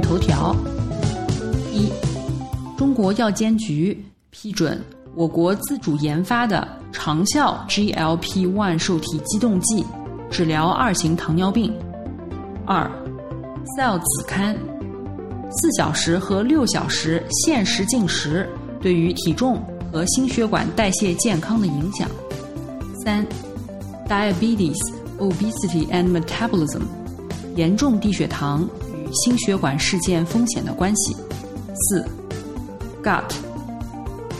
头条：一，中国药监局批准我国自主研发的长效 GLP-1 受体激动剂，治疗二型糖尿病。二，Cell 子刊。四小时和六小时限时进食对于体重和心血管代谢健康的影响。三，Diabetes, Obesity and Metabolism，严重低血糖心血管事件风险的关系。四，Gut，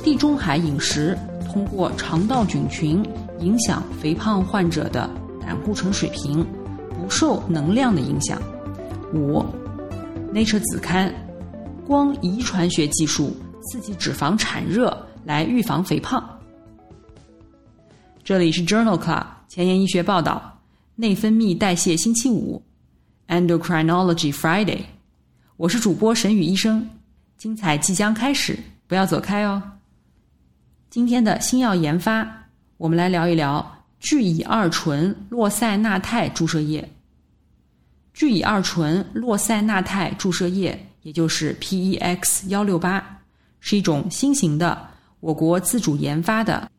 地中海饮食通过肠道菌群影响肥胖患者的胆固醇水平，不受能量的影响。五。Nature 子刊，光遗传学技术刺激脂肪产热来预防肥胖。这里是 Journal Club 前沿医学报道，内分泌代谢星期五，Endocrinology Friday。我是主播沈宇医生，精彩即将开始，不要走开哦。今天的新药研发，我们来聊一聊聚乙二醇洛塞纳肽注射液。聚乙二醇洛塞纳肽注射液，也就是 PEX 幺六八，是一种新型的我国自主研发的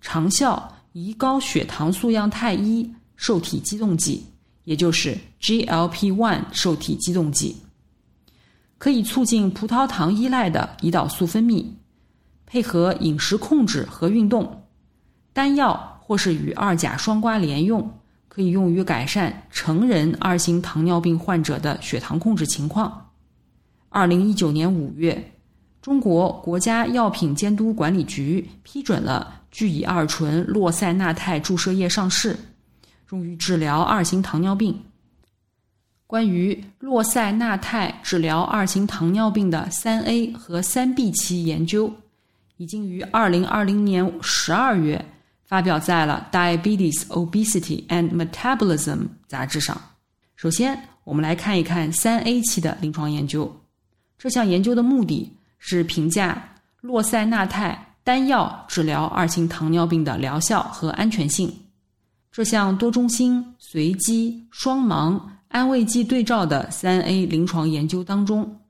长效胰高血糖素样肽一受体激动剂，也就是 GLP-1 受体激动剂，可以促进葡萄糖依赖的胰岛素分泌，配合饮食控制和运动，单药或是与二甲双胍联用。可以用于改善成人二型糖尿病患者的血糖控制情况。二零一九年五月，中国国家药品监督管理局批准了聚乙二醇洛塞纳肽注射液上市，用于治疗二型糖尿病。关于洛塞纳肽治疗二型糖尿病的三 A 和三 B 期研究，已经于二零二零年十二月。发表在了《Diabetes, Obesity and Metabolism》杂志上。首先，我们来看一看三 A 期的临床研究。这项研究的目的是评价洛塞纳肽单药治疗二型糖尿病的疗效和安全性。这项多中心、随机、双盲、安慰剂对照的三 A 临床研究当中，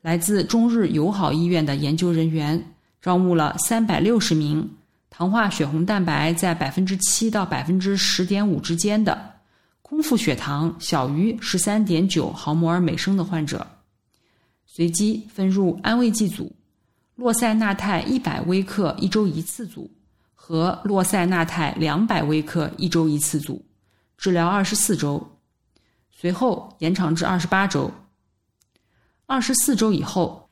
来自中日友好医院的研究人员招募了三百六十名。糖化血红蛋白在百分之七到百分之十点五之间的，空腹血糖小于十三点九毫摩尔每升的患者，随机分入安慰剂组，洛塞纳肽一百微克一周一次组和洛塞纳肽两百微克一周一次组，治疗二十四周，随后延长至二十八周。二十四周以后，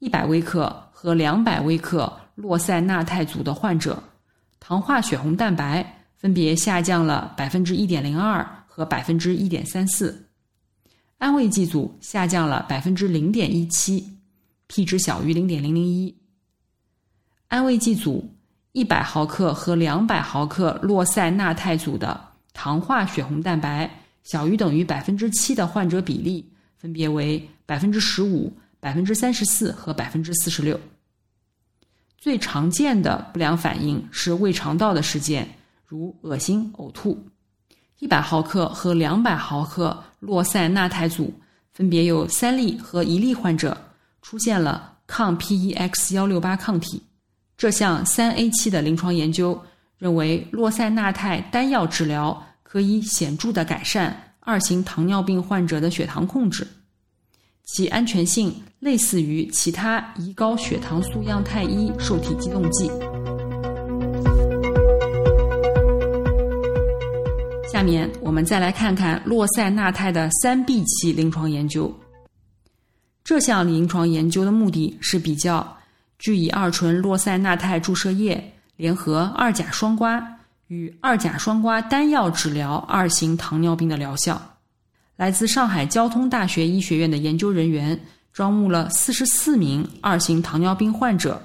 一百微克和两百微克。洛塞纳肽组的患者，糖化血红蛋白分别下降了百分之一点零二和百分之一点三四，安慰剂组下降了百分之零点一七，p 值小于零点零零一。安慰剂组一百毫克和两百毫克洛塞纳肽组的糖化血红蛋白小于等于百分之七的患者比例分别为百分之十五、百分之三十四和百分之四十六。最常见的不良反应是胃肠道的事件，如恶心、呕吐。一百毫克和两百毫克洛塞纳肽组分别有三例和一例患者出现了抗 PEX 幺六八抗体。这项三 A 期的临床研究认为，洛塞纳肽单药治疗可以显著的改善二型糖尿病患者的血糖控制。其安全性类似于其他胰高血糖素样肽一受体激动剂。下面我们再来看看洛塞纳肽的三 B 期临床研究。这项临床研究的目的是比较聚乙二醇洛塞纳肽注射液联合二甲双胍与二甲双胍单药治疗二型糖尿病的疗效。来自上海交通大学医学院的研究人员招募了四十四名二型糖尿病患者，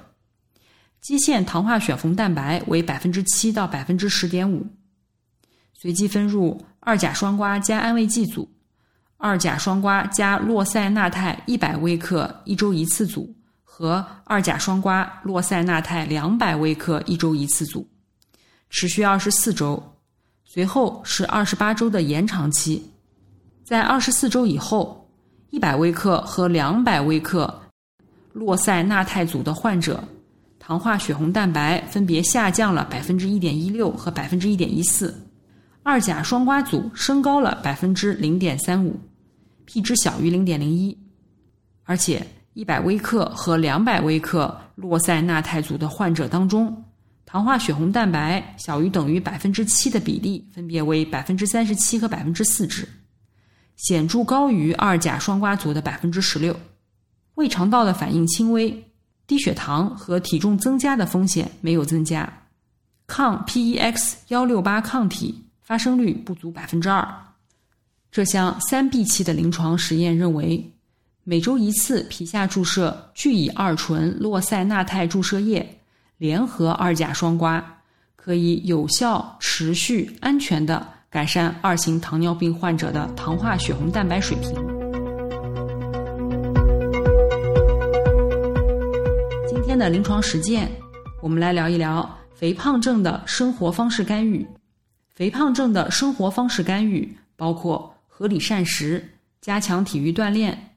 基线糖化血红蛋白为百分之七到百分之十点五，随机分入二甲双胍加安慰剂组、二甲双胍加洛塞纳肽一百微克一周一次组和二甲双胍洛塞纳泰两百微克一周一次组，持续二十四周，随后是二十八周的延长期。在二十四周以后，一百微克和两百微克洛塞纳泰组的患者，糖化血红蛋白分别下降了百分之一点一六和百分之一点一四，二甲双胍组升高了百分之零点三五，P 值小于零点零一，而且一百微克和两百微克洛塞纳泰组的患者当中，糖化血红蛋白小于等于百分之七的比例分别为百分之三十七和百分之四值。显著高于二甲双胍组的百分之十六，胃肠道的反应轻微，低血糖和体重增加的风险没有增加，抗 PEX 幺六八抗体发生率不足百分之二。这项三 B 期的临床实验认为，每周一次皮下注射聚乙二醇洛塞纳肽注射液联合二甲双胍，可以有效、持续、安全的。改善二型糖尿病患者的糖化血红蛋白水平。今天的临床实践，我们来聊一聊肥胖症的生活方式干预。肥胖症的生活方式干预包括合理膳食、加强体育锻炼、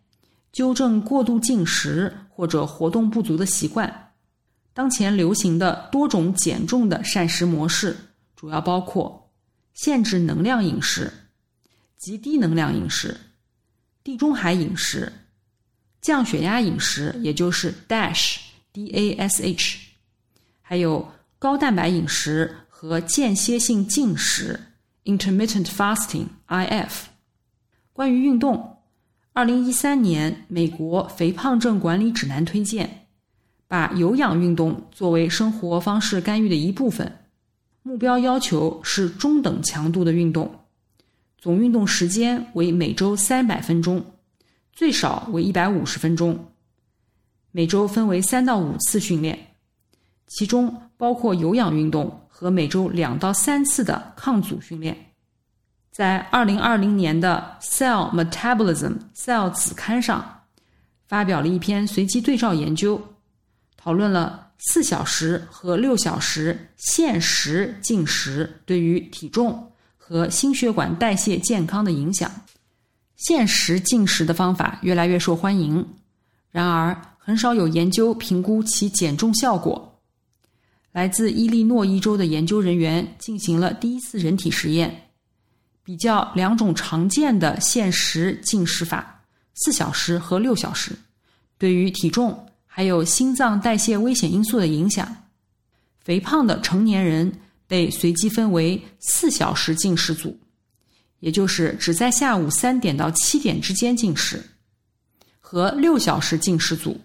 纠正过度进食或者活动不足的习惯。当前流行的多种减重的膳食模式，主要包括。限制能量饮食、极低能量饮食、地中海饮食、降血压饮食，也就是 DASH（D A S H），还有高蛋白饮食和间歇性进食 （Intermittent Fasting，I F）。关于运动，二零一三年美国肥胖症管理指南推荐，把有氧运动作为生活方式干预的一部分。目标要求是中等强度的运动，总运动时间为每周三百分钟，最少为一百五十分钟。每周分为三到五次训练，其中包括有氧运动和每周两到三次的抗阻训练。在二零二零年的《Cell Metabolism》Cell 子刊上，发表了一篇随机对照研究，讨论了。四小时和六小时限时进食对于体重和心血管代谢健康的影响。限时进食的方法越来越受欢迎，然而很少有研究评估其减重效果。来自伊利诺伊州的研究人员进行了第一次人体实验，比较两种常见的限时进食法：四小时和六小时，对于体重。还有心脏代谢危险因素的影响。肥胖的成年人被随机分为四小时进食组，也就是只在下午三点到七点之间进食；和六小时进食组，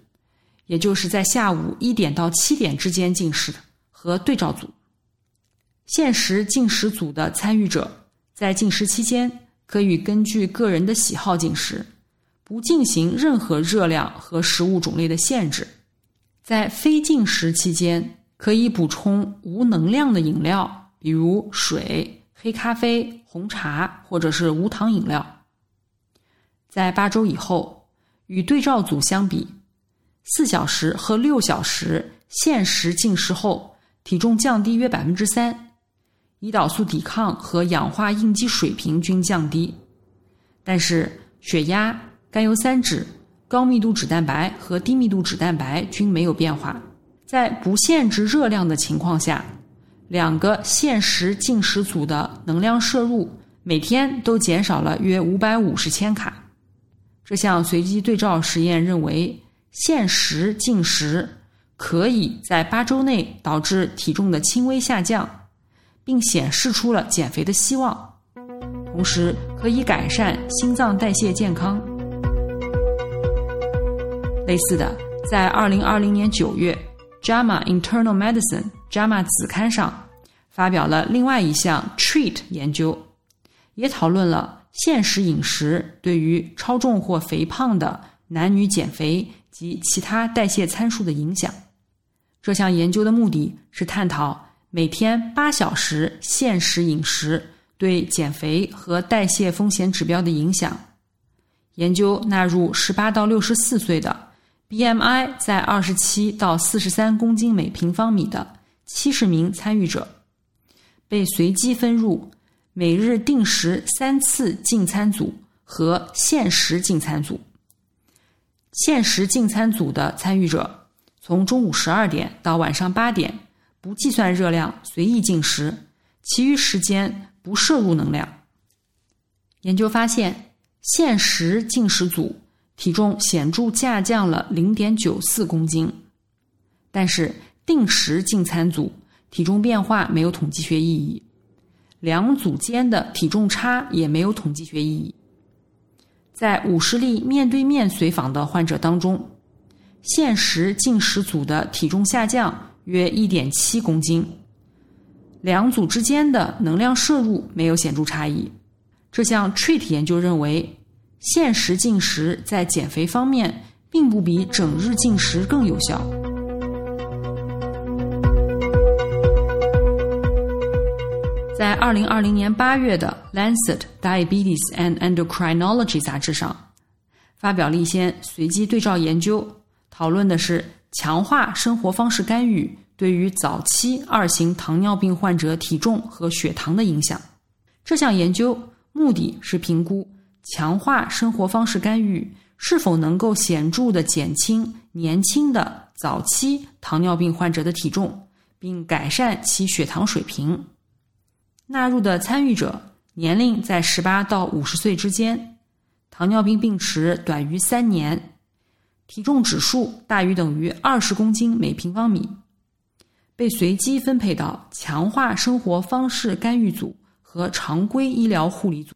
也就是在下午一点到七点之间进食的和对照组。限时进食组的参与者在进食期间可以根据个人的喜好进食。不进行任何热量和食物种类的限制，在非进食期间可以补充无能量的饮料，比如水、黑咖啡、红茶或者是无糖饮料。在八周以后，与对照组相比，四小时和六小时限时进食后，体重降低约百分之三，胰岛素抵抗和氧化应激水平均降低，但是血压。甘油三酯、高密度脂蛋白和低密度脂蛋白均没有变化。在不限制热量的情况下，两个限时进食组的能量摄入每天都减少了约五百五十千卡。这项随机对照实验认为，限时进食可以在八周内导致体重的轻微下降，并显示出了减肥的希望，同时可以改善心脏代谢健康。类似的，在二零二零年九月，《JAMA Internal Medicine》JAMA 子刊上发表了另外一项 TREAT 研究，也讨论了限时饮食对于超重或肥胖的男女减肥及其他代谢参数的影响。这项研究的目的是探讨每天八小时限时饮食对减肥和代谢风险指标的影响。研究纳入十八到六十四岁的 BMI 在二十七到四十三公斤每平方米的七十名参与者，被随机分入每日定时三次进餐组和限时进餐组。限时进餐组的参与者。从中午十二点到晚上八点，不计算热量，随意进食，其余时间不摄入能量。研究发现，限时进食组体重显著下降了零点九四公斤，但是定时进餐组体重变化没有统计学意义，两组间的体重差也没有统计学意义。在五十例面对面随访的患者当中。限时进食组的体重下降约一点七公斤，两组之间的能量摄入没有显著差异。这项 TREAT 研究认为，限时进食在减肥方面并不比整日进食更有效。在二零二零年八月的《Lancet Diabetes and Endocrinology》杂志上，发表了一些随机对照研究。讨论的是强化生活方式干预对于早期二型糖尿病患者体重和血糖的影响。这项研究目的是评估强化生活方式干预是否能够显著的减轻年轻的早期糖尿病患者的体重，并改善其血糖水平。纳入的参与者年龄在十八到五十岁之间，糖尿病病史短于三年。体重指数大于等于二十公斤每平方米，被随机分配到强化生活方式干预组和常规医疗护理组。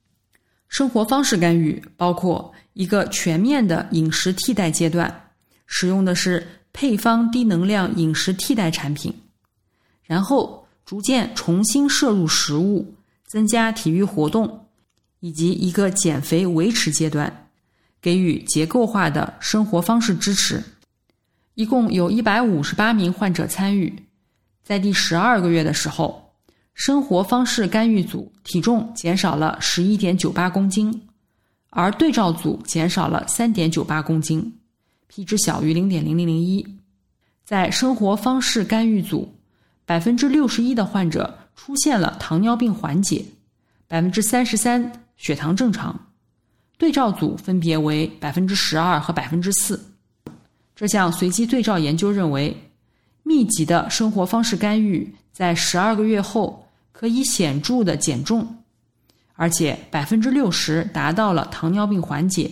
生活方式干预包括一个全面的饮食替代阶段，使用的是配方低能量饮食替代产品，然后逐渐重新摄入食物，增加体育活动，以及一个减肥维持阶段。给予结构化的生活方式支持，一共有一百五十八名患者参与。在第十二个月的时候，生活方式干预组体重减少了十一点九八公斤，而对照组减少了三点九八公斤，p 值小于零点零零零一。在生活方式干预组，百分之六十一的患者出现了糖尿病缓解，百分之三十三血糖正常。对照组分别为百分之十二和百分之四。这项随机对照研究认为，密集的生活方式干预在十二个月后可以显著的减重，而且百分之六十达到了糖尿病缓解，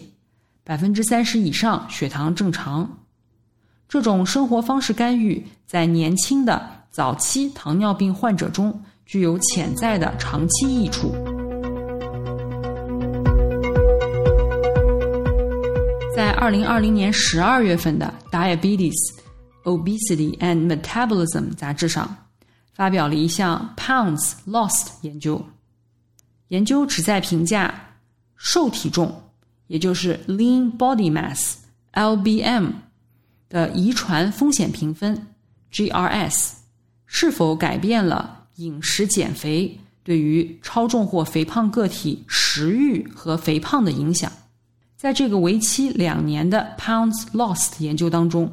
百分之三十以上血糖正常。这种生活方式干预在年轻的早期糖尿病患者中具有潜在的长期益处。二零二零年十二月份的《Diabetes, Obesity and Metabolism》杂志上，发表了一项 Pounds Lost 研究。研究旨在评价瘦体重，也就是 Lean Body Mass（LBM） 的遗传风险评分 （GRS） 是否改变了饮食减肥对于超重或肥胖个体食欲和肥胖的影响。在这个为期两年的 Pounds Lost 研究当中，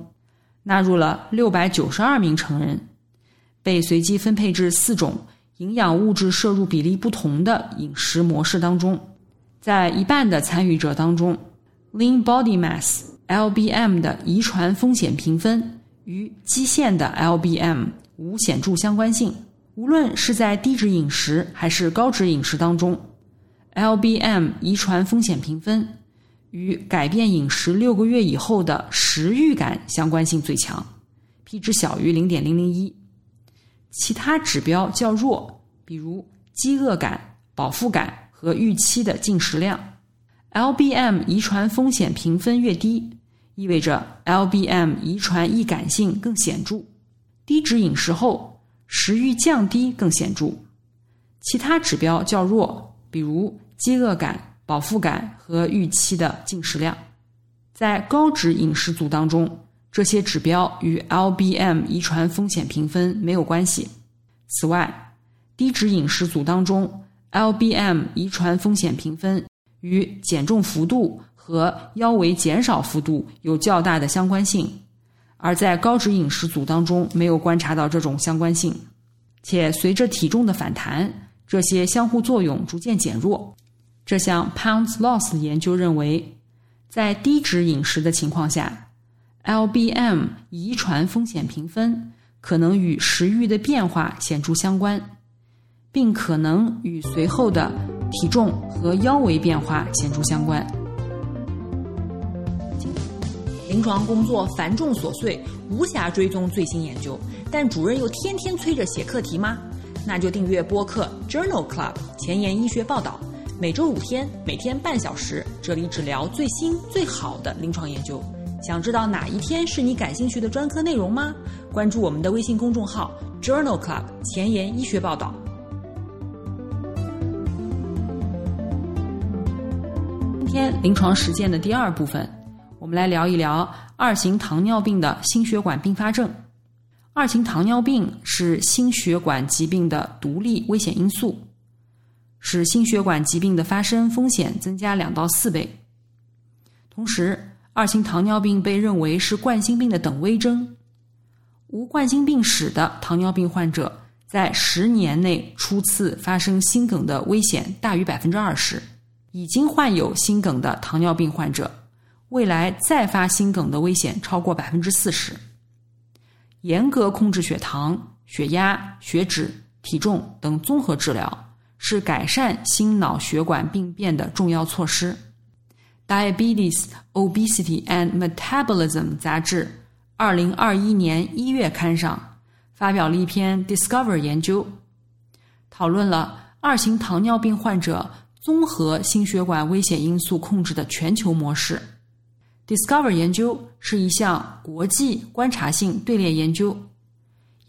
纳入了六百九十二名成人，被随机分配至四种营养物质摄入比例不同的饮食模式当中。在一半的参与者当中，Lean Body Mass (LBM) 的遗传风险评分与基线的 LBM 无显著相关性。无论是在低脂饮食还是高脂饮食当中，LBM 遗传风险评分。与改变饮食六个月以后的食欲感相关性最强，p 值小于零点零零一，其他指标较弱，比如饥饿感、饱腹感和预期的进食量。LBM 遗传风险评分越低，意味着 LBM 遗传易感性更显著，低脂饮食后食欲降低更显著，其他指标较弱，比如饥饿感。饱腹感和预期的进食量。在高脂饮食组当中，这些指标与 LBM 遗传风险评分没有关系。此外，低脂饮食组当中，LBM 遗传风险评分与减重幅度和腰围减少幅度有较大的相关性，而在高脂饮食组当中没有观察到这种相关性，且随着体重的反弹，这些相互作用逐渐减弱。这项 Pounds Loss 研究认为。在低脂饮食的情况下，LBM 遗传风险评分可能与食欲的变化显著相关，并可能与随后的体重和腰围变化显著相关。临床工作繁重琐碎，无暇追踪最新研究，但主任又天天催着写课题吗？那就订阅播客 Journal Club 前沿医学报道。每周五天，每天半小时，这里只聊最新最好的临床研究。想知道哪一天是你感兴趣的专科内容吗？关注我们的微信公众号 Journal Club 前沿医学报道。今天临床实践的第二部分，我们来聊一聊二型糖尿病的心血管并发症。二型糖尿病是心血管疾病的独立危险因素。使心血管疾病的发生风险增加两到四倍。同时，二型糖尿病被认为是冠心病的等危征。无冠心病史的糖尿病患者在十年内初次发生心梗的危险大于百分之二十。已经患有心梗的糖尿病患者，未来再发心梗的危险超过百分之四十。严格控制血糖、血压、血脂、体重等综合治疗。是改善心脑血管病变的重要措施。Diabetes, Obesity and Metabolism 杂志二零二一年一月刊上发表了一篇 Discover 研究，讨论了二型糖尿病患者综合心血管危险因素控制的全球模式。Discover 研究是一项国际观察性队列研究，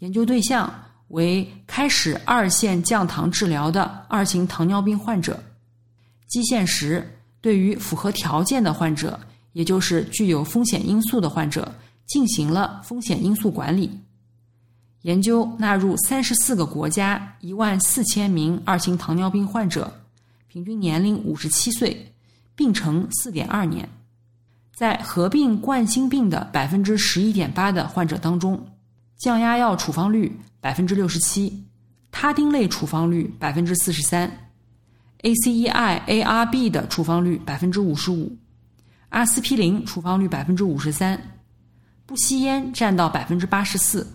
研究对象。为开始二线降糖治疗的二型糖尿病患者，基线时对于符合条件的患者，也就是具有风险因素的患者，进行了风险因素管理。研究纳入三十四个国家一万四千名二型糖尿病患者，平均年龄五十七岁，病程四点二年，在合并冠心病的百分之十一点八的患者当中，降压药处方率。百分之六十七，他汀类处方率百分之四十三，ACEI ARB 的处方率百分之五十五，阿司匹林处方率百分之五十三，不吸烟占到百分之八十四，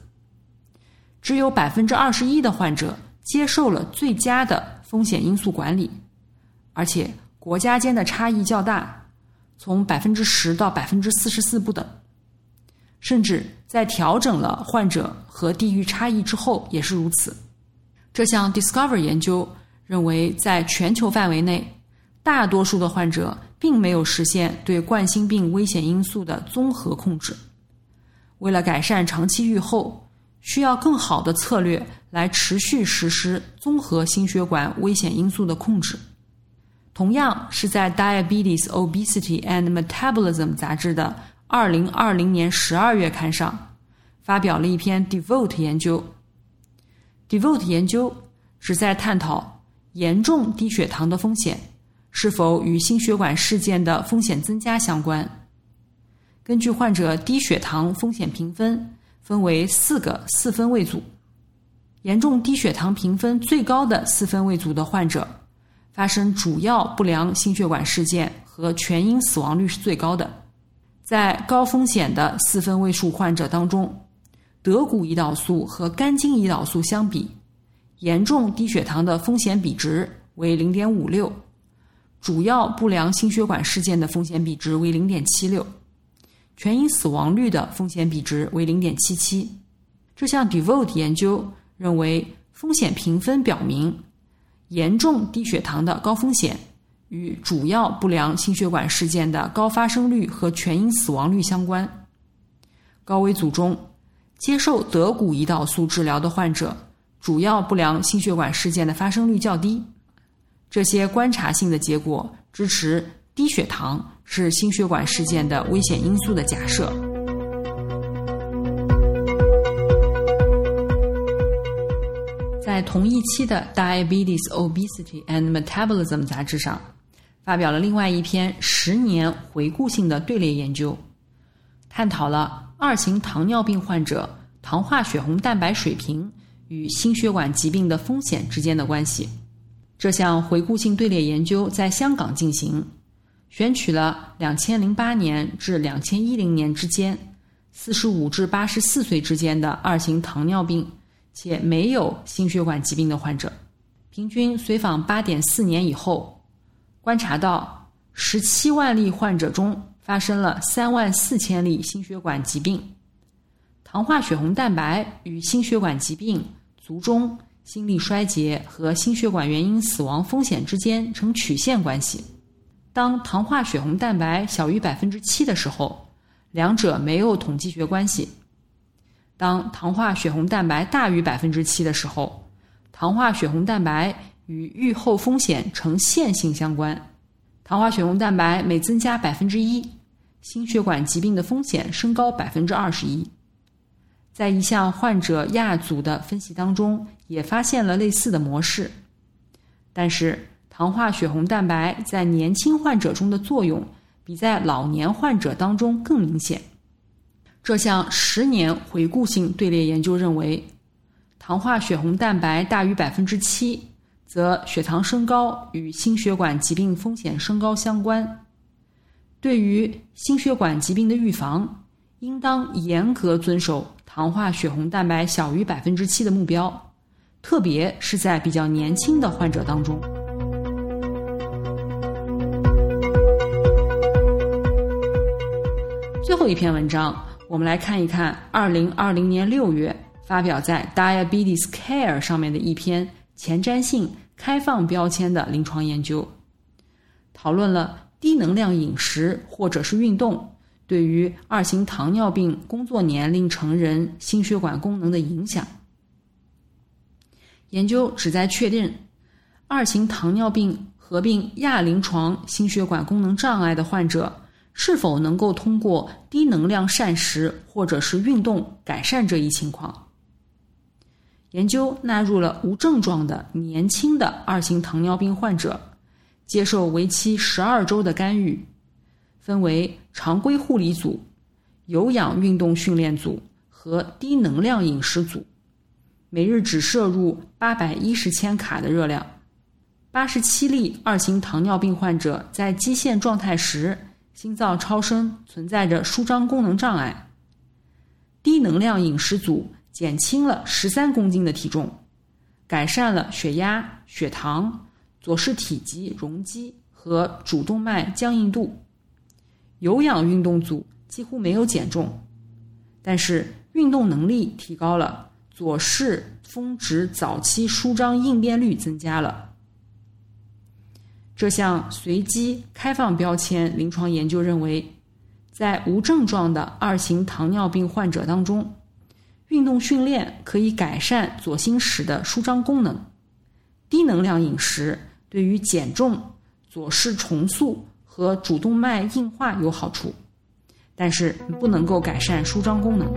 只有百分之二十一的患者接受了最佳的风险因素管理，而且国家间的差异较大，从百分之十到百分之四十四不等。甚至在调整了患者和地域差异之后也是如此。这项 Discover 研究认为，在全球范围内，大多数的患者并没有实现对冠心病危险因素的综合控制。为了改善长期预后，需要更好的策略来持续实施综合心血管危险因素的控制。同样是在 Diabetes, Obesity and Metabolism 杂志的。二零二零年十二月刊上发表了一篇 Devote 研究。Devote 研究旨在探讨严重低血糖的风险是否与心血管事件的风险增加相关。根据患者低血糖风险评分，分为四个四分位组。严重低血糖评分最高的四分位组的患者，发生主要不良心血管事件和全因死亡率是最高的。在高风险的四分位数患者当中，德谷胰岛素和肝经胰岛素相比，严重低血糖的风险比值为零点五六，主要不良心血管事件的风险比值为零点七六，全因死亡率的风险比值为零点七七。这项 Devote 研究认为，风险评分表明，严重低血糖的高风险。与主要不良心血管事件的高发生率和全因死亡率相关。高危组中，接受德谷胰岛素治疗的患者，主要不良心血管事件的发生率较低。这些观察性的结果支持低血糖是心血管事件的危险因素的假设。在同一期的《Diabetes, Obesity and Metabolism》杂志上，发表了另外一篇十年回顾性的队列研究，探讨了二型糖尿病患者糖化血红蛋白水平与心血管疾病的风险之间的关系。这项回顾性队列研究在香港进行，选取了2008年至2010年之间45至84岁之间的二型糖尿病且没有心血管疾病的患者，平均随访8.4年以后，观察到十七万例患者中发生了三万四千例心血管疾病，糖化血红蛋白与心血管疾病、卒中。心力衰竭和心血管原因死亡风险之间呈曲线关系。当糖化血红蛋白小于百分之七的时候，两者没有统计学关系；当糖化血红蛋白大于百分之七的时候，糖化血红蛋白与预后风险呈线性相关。糖化血红蛋白每增加百分之一，心血管疾病的风险升高百分之二十一。在一项患者亚组的分析当中。也发现了类似的模式，但是糖化血红蛋白在年轻患者中的作用比在老年患者当中更明显。这项十年回顾性队列研究认为，糖化血红蛋白大于百分之七，则血糖升高与心血管疾病风险升高相关。对于心血管疾病的预防，应当严格遵守糖化血红蛋白小于百分之七的目标。特别是在比较年轻的患者当中。最后一篇文章，我们来看一看二零二零年六月发表在《Diabetes Care》上面的一篇前瞻性开放标签的临床研究，讨论了低能量饮食或者是运动对于二型糖尿病工作年龄成人心血管功能的影响。研究旨在确定，二型糖尿病合并亚临床心血管功能障碍的患者是否能够通过低能量膳食或者是运动改善这一情况。研究纳入了无症状的年轻的二型糖尿病患者，接受为期十二周的干预，分为常规护理组、有氧运动训练组和低能量饮食组。每日只摄入八百一十千卡的热量。八十七例二型糖尿病患者在基线状态时，心脏超声存在着舒张功能障碍。低能量饮食组减轻了十三公斤的体重，改善了血压、血糖、左室体积容积和主动脉僵硬度。有氧运动组几乎没有减重，但是运动能力提高了。左室峰值早期舒张应变率增加了。这项随机开放标签临床研究认为，在无症状的二型糖尿病患者当中，运动训练可以改善左心室的舒张功能，低能量饮食对于减重、左室重塑和主动脉硬化有好处，但是不能够改善舒张功能。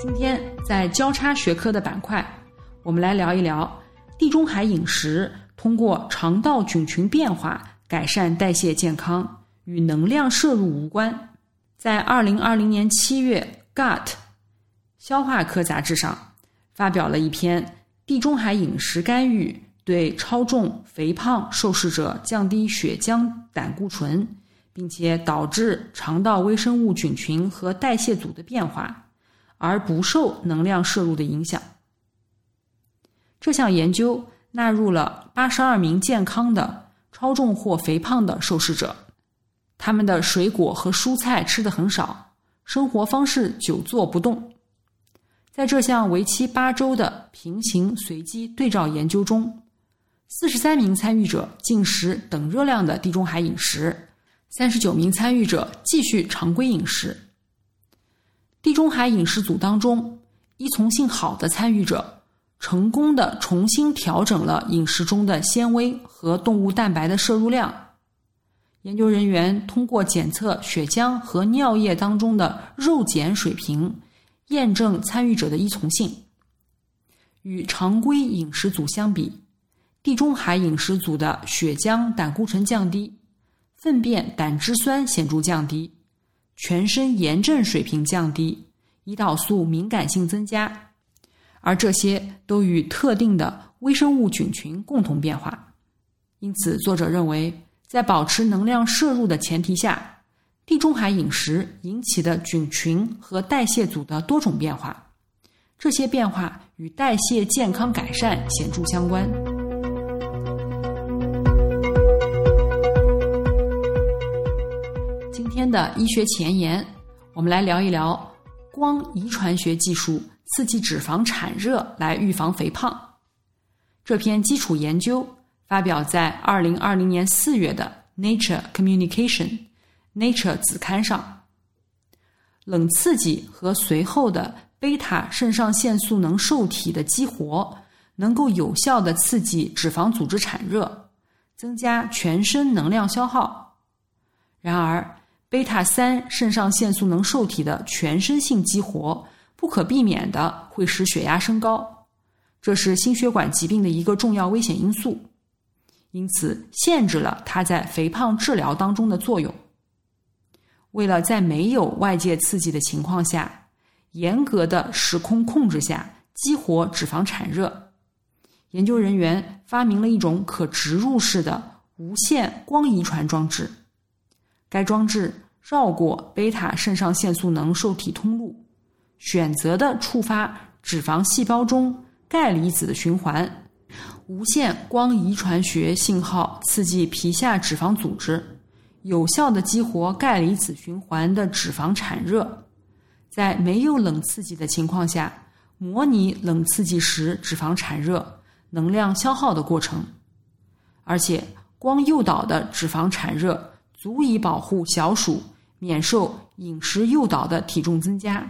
今天在交叉学科的板块，我们来聊一聊地中海饮食通过肠道菌群变化改善代谢健康，与能量摄入无关。在二零二零年七月，《Gut》消化科杂志上发表了一篇地中海饮食干预对超重、肥胖受试者降低血浆胆固醇，并且导致肠道微生物菌群和代谢组的变化。而不受能量摄入的影响。这项研究纳入了八十二名健康的超重或肥胖的受试者，他们的水果和蔬菜吃的很少，生活方式久坐不动。在这项为期八周的平行随机对照研究中，四十三名参与者进食等热量的地中海饮食，三十九名参与者继续常规饮食。地中海饮食组当中，依从性好的参与者成功的重新调整了饮食中的纤维和动物蛋白的摄入量。研究人员通过检测血浆和尿液当中的肉碱水平，验证参与者的依从性。与常规饮食组相比，地中海饮食组的血浆胆固醇降低，粪便胆汁酸显著降低，全身炎症水平降低，胰岛素敏感性增加。而这些都与特定的微生物菌群共同变化，因此作者认为，在保持能量摄入的前提下，地中海饮食引起的菌群和代谢组的多种变化，这些变化与代谢健康改善显著相关。今天的医学前沿，我们来聊一聊光遗传学技术。刺激脂肪产热来预防肥胖。这篇基础研究发表在二零二零年四月的《Nature Communication》Nature 子刊上。冷刺激和随后的贝塔肾上腺素能受体的激活，能够有效的刺激脂肪组织产热，增加全身能量消耗。然而，贝塔三肾上腺素能受体的全身性激活。不可避免的会使血压升高，这是心血管疾病的一个重要危险因素，因此限制了它在肥胖治疗当中的作用。为了在没有外界刺激的情况下，严格的时空控制下激活脂肪产热，研究人员发明了一种可植入式的无线光遗传装置。该装置绕过贝塔肾上腺素能受体通路。选择的触发脂肪细胞中钙离子的循环，无线光遗传学信号刺激皮下脂肪组织，有效的激活钙离子循环的脂肪产热，在没有冷刺激的情况下，模拟冷刺激时脂肪产热、能量消耗的过程，而且光诱导的脂肪产热足以保护小鼠免受饮食诱导的体重增加。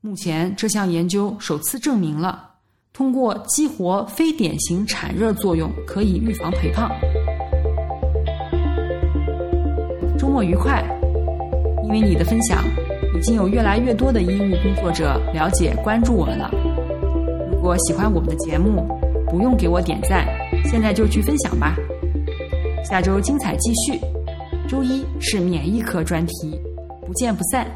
目前，这项研究首次证明了通过激活非典型产热作用可以预防肥胖。周末愉快！因为你的分享，已经有越来越多的医务工作者了解关注我们了。如果喜欢我们的节目，不用给我点赞，现在就去分享吧。下周精彩继续，周一是免疫科专题，不见不散。